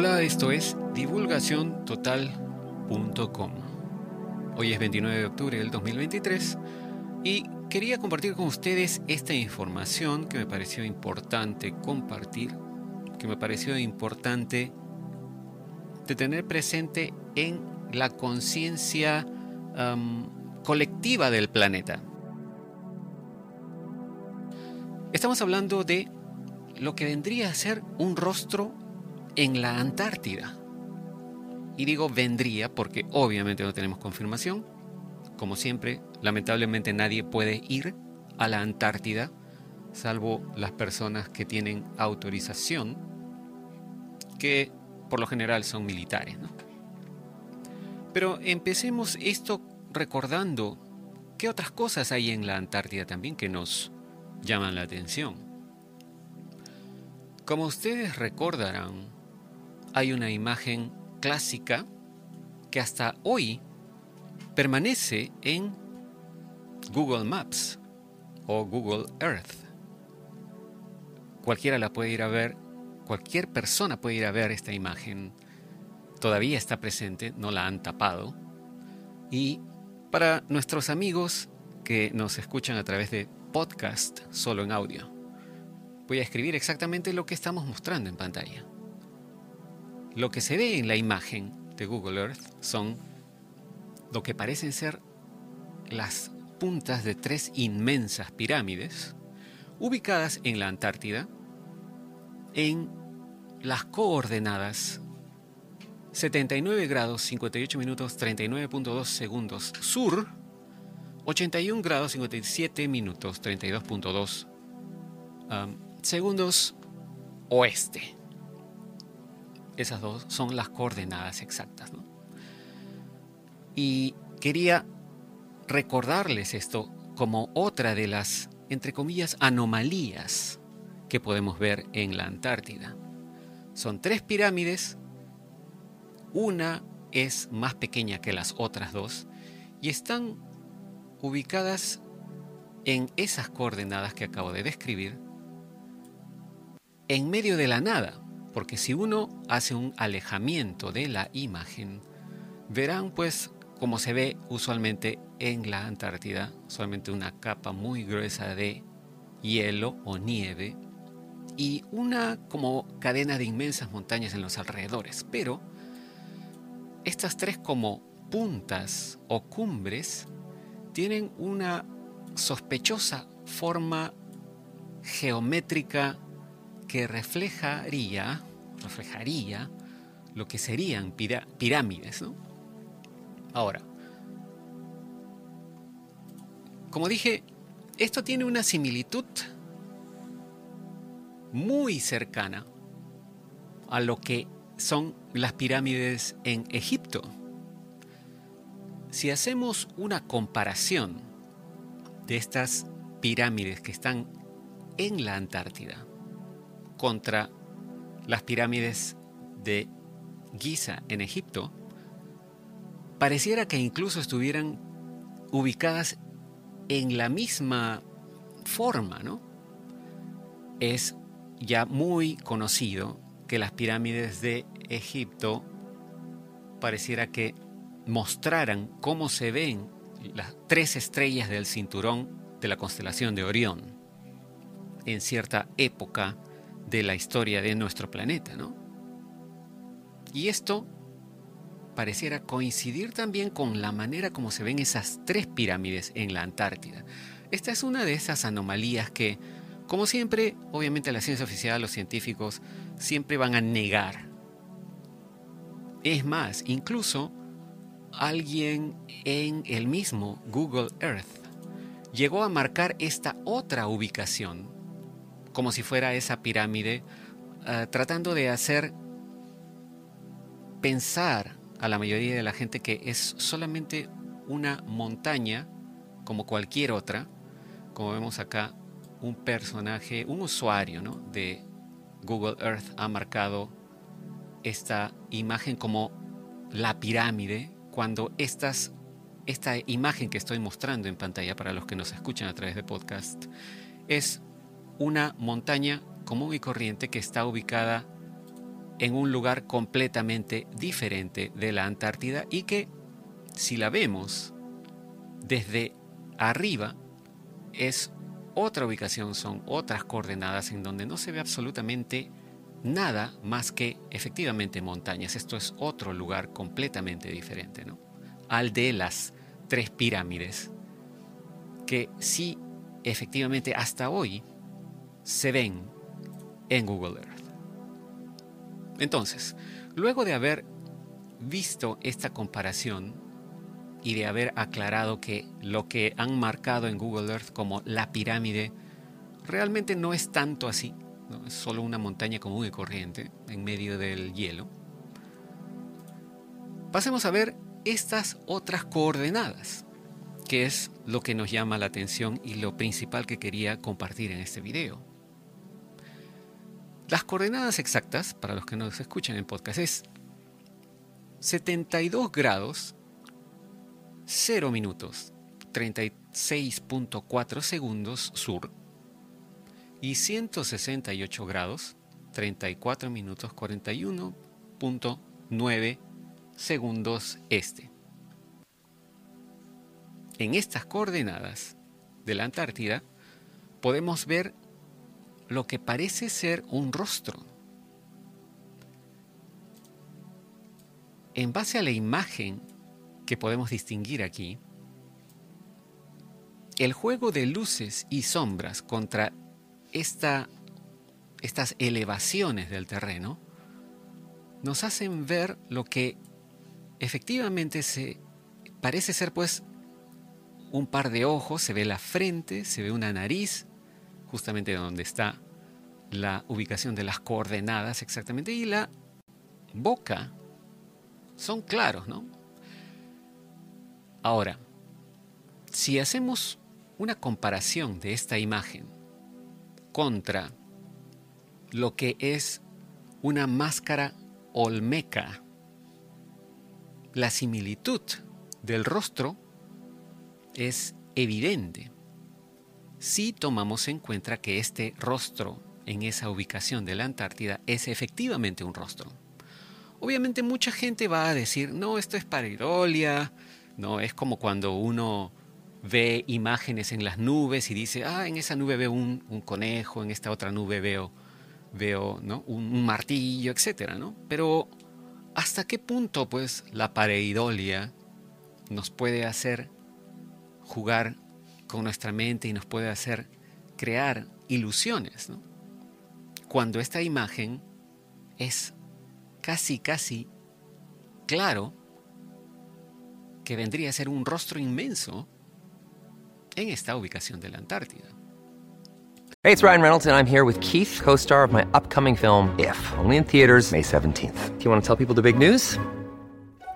Hola, esto es divulgaciontotal.com. Hoy es 29 de octubre del 2023 y quería compartir con ustedes esta información que me pareció importante compartir, que me pareció importante de tener presente en la conciencia colectiva del planeta. Estamos hablando de lo que vendría a ser un rostro en la Antártida. Y digo vendría porque obviamente no tenemos confirmación. Como siempre, lamentablemente nadie puede ir a la Antártida, salvo las personas que tienen autorización, que por lo general son militares. Pero empecemos esto recordando qué otras cosas hay en la Antártida también que nos llaman la atención. Como ustedes recordarán, hay una imagen clásica que hasta hoy permanece en Google Maps o Google Earth. Cualquiera la puede ir a ver, cualquier persona puede ir a ver esta imagen. Todavía está presente, no la han tapado. Y para nuestros amigos que nos escuchan a través de podcast solo en audio, voy a escribir exactamente lo que estamos mostrando en pantalla. Lo que se ve en la imagen de Google Earth son lo que parecen ser las puntas de tres inmensas pirámides ubicadas en la Antártida en las coordenadas 79 grados 58 minutos 39.2 segundos sur, 81 grados 57 minutos 32.2 um, segundos oeste. Esas dos son las coordenadas exactas. Y quería recordarles esto como otra de las, entre comillas, anomalías que podemos ver en la Antártida. Son tres pirámides, una es más pequeña que las otras dos y están ubicadas en esas coordenadas que acabo de describir, en medio de la nada, porque si uno hace un alejamiento de la imagen, verán pues como se ve usualmente en la Antártida, solamente una capa muy gruesa de hielo o nieve y una como cadena de inmensas montañas en los alrededores. Pero estas tres como puntas o cumbres tienen una sospechosa forma geométrica que reflejaría, reflejaría lo que serían pirámides. Ahora, como dije, esto tiene una similitud muy cercana a lo que son las pirámides en Egipto. Si hacemos una comparación de estas pirámides que están en la Antártida contra las pirámides de Giza en Egipto, pareciera que incluso estuvieran ubicadas en la misma forma, ¿no? Es ya muy conocido que las pirámides de Egipto pareciera que mostraran cómo se ven las tres estrellas del cinturón de la constelación de Orión en cierta época de la historia de nuestro planeta, ¿no? Y esto pareciera coincidir también con la manera como se ven esas tres pirámides en la Antártida. Esta es una de esas anomalías que, como siempre, obviamente la ciencia oficial, los científicos, siempre van a negar. Es más, incluso alguien en el mismo Google Earth llegó a marcar esta otra ubicación como si fuera esa pirámide, eh, tratando de hacer pensar a la mayoría de la gente que es solamente una montaña como cualquier otra, como vemos acá, un personaje, un usuario de Google Earth ha marcado esta imagen como la pirámide, cuando estas, esta imagen que estoy mostrando en pantalla para los que nos escuchan a través de podcast es una montaña común y corriente que está ubicada en un lugar completamente diferente de la Antártida y que si la vemos desde arriba es otra ubicación, son otras coordenadas en donde no se ve absolutamente nada más que efectivamente montañas. Esto es otro lugar completamente diferente, ¿no? Al de las tres pirámides, que sí, efectivamente, hasta hoy se ven en Google Earth. Entonces, luego de haber visto esta comparación y de haber aclarado que lo que han marcado en Google Earth como la pirámide realmente no es tanto así, es solo una montaña común y corriente en medio del hielo, pasemos a ver estas otras coordenadas, que es lo que nos llama la atención y lo principal que quería compartir en este video. Las coordenadas exactas, para los que nos escuchan en podcast, es 72 grados, 0 minutos, 36.4 segundos sur y 168 grados, 34 minutos, 41.9 segundos este. En estas coordenadas de la Antártida podemos ver lo que parece ser un rostro. En base a la imagen que podemos distinguir aquí, el juego de luces y sombras contra esta, estas elevaciones del terreno nos hacen ver lo que efectivamente se parece ser pues un par de ojos, se ve la frente, se ve una nariz, justamente donde está la ubicación de las coordenadas exactamente, y la boca son claros, ¿no? Ahora, si hacemos una comparación de esta imagen contra lo que es una máscara olmeca, la similitud del rostro es evidente si tomamos en cuenta que este rostro en esa ubicación de la Antártida es efectivamente un rostro. Obviamente mucha gente va a decir, no, esto es pareidolia, no, es como cuando uno ve imágenes en las nubes y dice, ah, en esa nube veo un, conejo, en esta otra nube veo, veo ¿no? un, martillo, etc. ¿no? Pero ¿hasta qué punto pues la pareidolia nos puede hacer jugar con nuestra mente y nos puede hacer crear ilusiones? Cuando esta imagen es casi, casi claro que vendría a ser un rostro inmenso en esta ubicación de la Antártida. Hey, it's Ryan Reynolds and I'm here with Keith, co-star of my upcoming film If, only in theaters May 17th. Do you want to tell people the big news?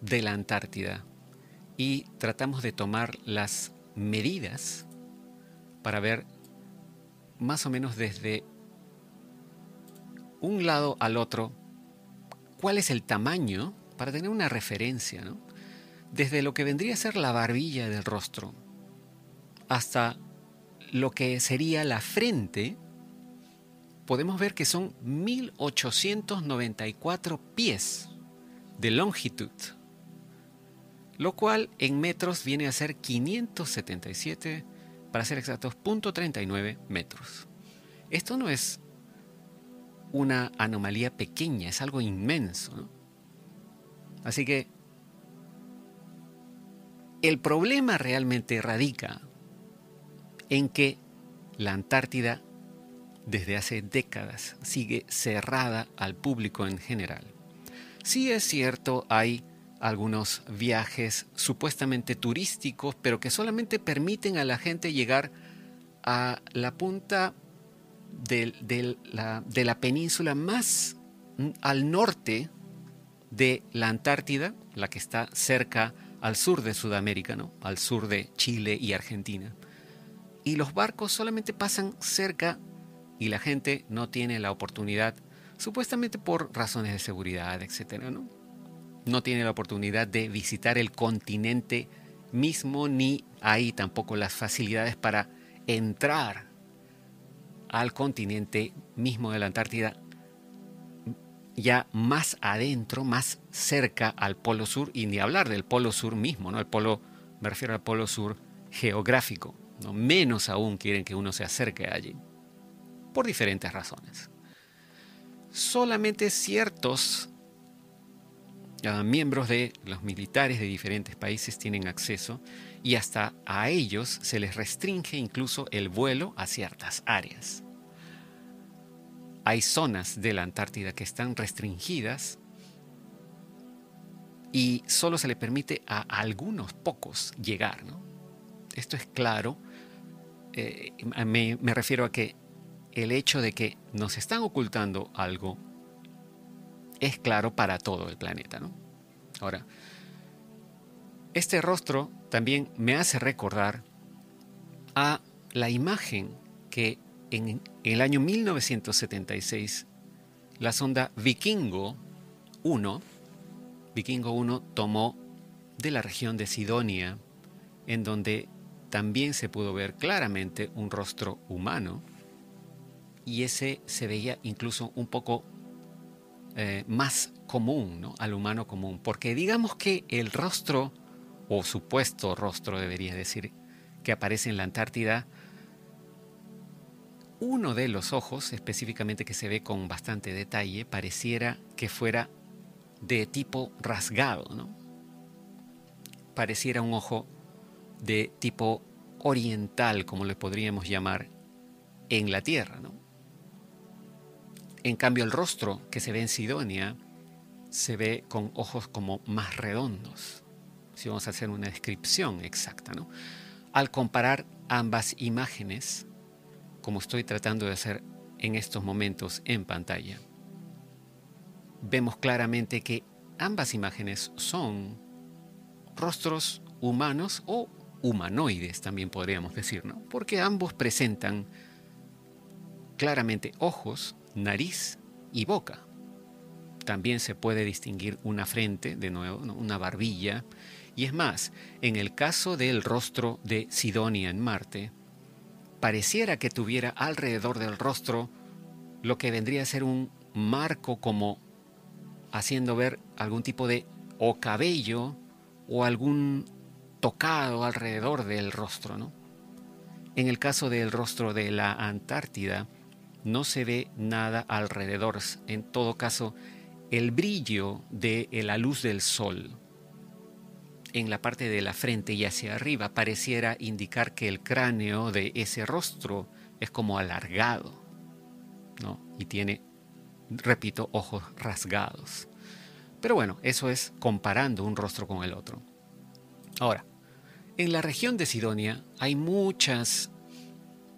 de la Antártida y tratamos de tomar las medidas para ver más o menos desde un lado al otro cuál es el tamaño para tener una referencia, desde lo que vendría a ser la barbilla del rostro hasta lo que sería la frente, podemos ver que son 1894 pies de longitud lo cual en metros viene a ser 577, para ser exactos, 0.39 metros. Esto no es una anomalía pequeña, es algo inmenso. Así que el problema realmente radica en que la Antártida desde hace décadas sigue cerrada al público en general. Sí es cierto, hay algunos viajes supuestamente turísticos, pero que solamente permiten a la gente llegar a la punta de, la, península más al norte de la Antártida, la que está cerca al sur de Sudamérica, ¿no? al sur de Chile y Argentina. Y los barcos solamente pasan cerca y la gente no tiene la oportunidad, supuestamente por razones de seguridad, etcétera, ¿no? No tiene la oportunidad de visitar el continente mismo ni hay tampoco las facilidades para entrar al continente mismo de la Antártida ya más adentro, más cerca al Polo Sur, y ni hablar del Polo Sur mismo, ¿no? El Polo, me refiero al Polo Sur geográfico, ¿no? Menos aún quieren que uno se acerque allí, por diferentes razones. Solamente ciertos miembros de los militares de diferentes países tienen acceso y hasta a ellos se les restringe incluso el vuelo a ciertas áreas hay zonas de la Antártida que están restringidas y solo se le permite a algunos pocos llegar. Esto es claro. Eh, me, me, refiero a que el hecho de que nos están ocultando algo es claro para todo el planeta. ¿no? Ahora, este rostro también me hace recordar a la imagen que en, el año 1976, la sonda Vikingo 1, Vikingo 1 tomó de la región de Sidonia, en donde también se pudo ver claramente un rostro humano, y ese se veía incluso un poco eh, más común, ¿no? al humano común, porque digamos que el rostro, o supuesto rostro debería decir, que aparece en la Antártida, uno de los ojos, específicamente que se ve con bastante detalle, pareciera que fuera de tipo rasgado, ¿no? Pareciera un ojo de tipo oriental, como le podríamos llamar en la Tierra, ¿no? En cambio, el rostro que se ve en Sidonia se ve con ojos como más redondos, si vamos a hacer una descripción exacta. Al comparar ambas imágenes, como estoy tratando de hacer en estos momentos en pantalla. Vemos claramente que ambas imágenes son rostros humanos o humanoides, también podríamos decir, ¿no? Porque ambos presentan claramente ojos, nariz y boca. También se puede distinguir una frente, de nuevo, una barbilla. Y es más, en el caso del rostro de Sidonia en Marte, pareciera que tuviera alrededor del rostro lo que vendría a ser un marco como haciendo ver algún tipo de o cabello o algún tocado alrededor del rostro, ¿no? En el caso del rostro de la Antártida no se ve nada alrededor, en todo caso el brillo de la luz del sol en la parte de la frente y hacia arriba pareciera indicar que el cráneo de ese rostro es como alargado, ¿no? Y tiene, repito, ojos rasgados. Pero bueno, eso es comparando un rostro con el otro. Ahora, en la región de Sidonia hay muchas,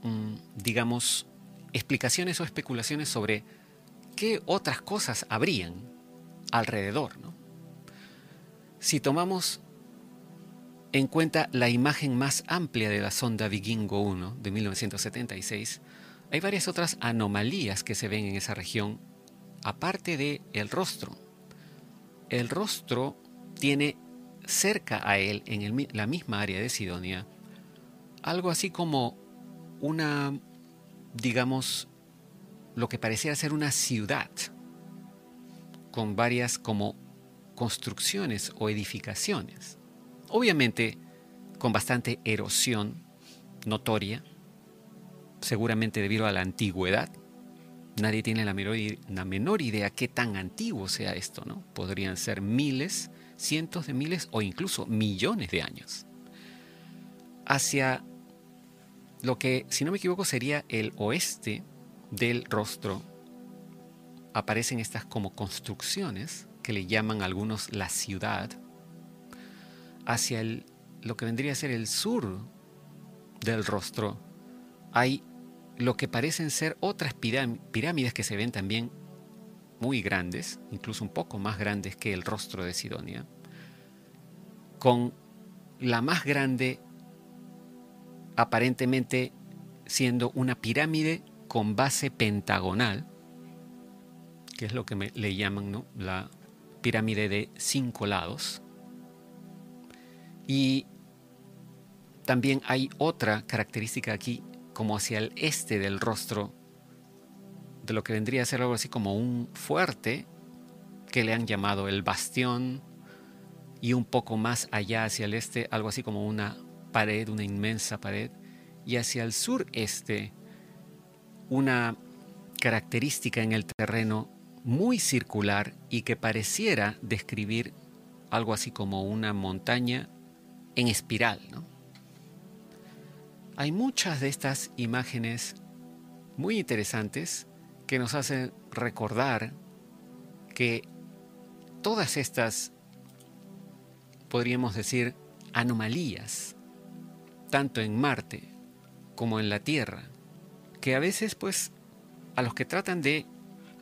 mm, digamos, explicaciones o especulaciones sobre qué otras cosas habrían alrededor, ¿no? Si tomamos en cuenta la imagen más amplia de la sonda Vikingo 1 de 1976, hay varias otras anomalías que se ven en esa región, aparte de el rostro. El rostro tiene cerca a él, en la misma área de Sidonia, algo así como una, digamos, lo que parecía ser una ciudad, con varias como construcciones o edificaciones obviamente con bastante erosión notoria, seguramente debido a la antigüedad. Nadie tiene la menor, idea qué tan antiguo sea esto, ¿no? Podrían ser miles, cientos de miles o incluso millones de años. Hacia lo que, si no me equivoco, sería el oeste del rostro, aparecen estas como construcciones que le llaman algunos la ciudad, hacia el, lo que vendría a ser el sur del rostro, hay lo que parecen ser otras pirámides que se ven también muy grandes, incluso un poco más grandes que el rostro de Sidonia, con la más grande aparentemente siendo una pirámide con base pentagonal, que es lo que le llaman la pirámide de cinco lados. Y también hay otra característica aquí, como hacia el este del rostro, de lo que vendría a ser algo así como un fuerte, que le han llamado el bastión, y un poco más allá hacia el este, algo así como una pared, una inmensa pared, y hacia el sureste, una característica en el terreno muy circular y que pareciera describir algo así como una montaña en espiral. Hay muchas de estas imágenes muy interesantes que nos hacen recordar que todas estas, podríamos decir, anomalías, tanto en Marte como en la Tierra, que a veces pues a los que tratan de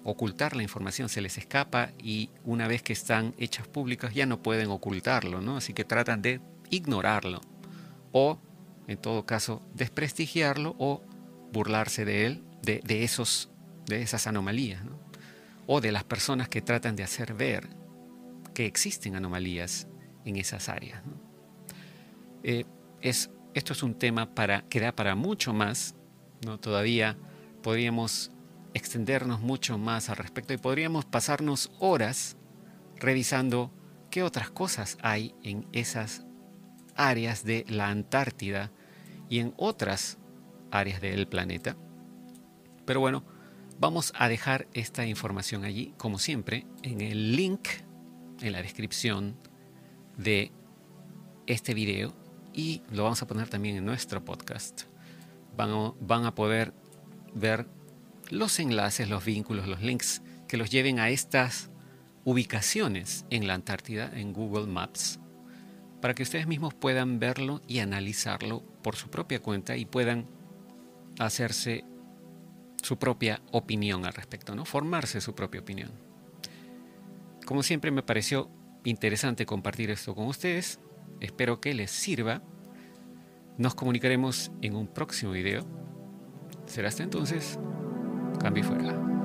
ocultar la información se les escapa y una vez que están hechas públicas ya no pueden ocultarlo, ¿no? Así que tratan de ignorarlo o en todo caso desprestigiarlo o burlarse de él, de, esos, de esas anomalías, o de las personas que tratan de hacer ver que existen anomalías en esas áreas. Eh, es, esto es un tema para, que da para mucho más, ¿no? todavía podríamos extendernos mucho más al respecto y podríamos pasarnos horas revisando qué otras cosas hay en esas áreas de la Antártida y en otras áreas del planeta. Pero bueno, vamos a dejar esta información allí, como siempre, en el link en la descripción de este video y lo vamos a poner también en nuestro podcast. Van a, van a poder ver los enlaces, los vínculos, los links que los lleven a estas ubicaciones en la Antártida en Google Maps para que ustedes mismos puedan verlo y analizarlo por su propia cuenta y puedan hacerse su propia opinión al respecto, ¿no? Formarse su propia opinión. Como siempre me pareció interesante compartir esto con ustedes. Espero que les sirva. Nos comunicaremos en un próximo video. Será hasta entonces. Cambio fuera.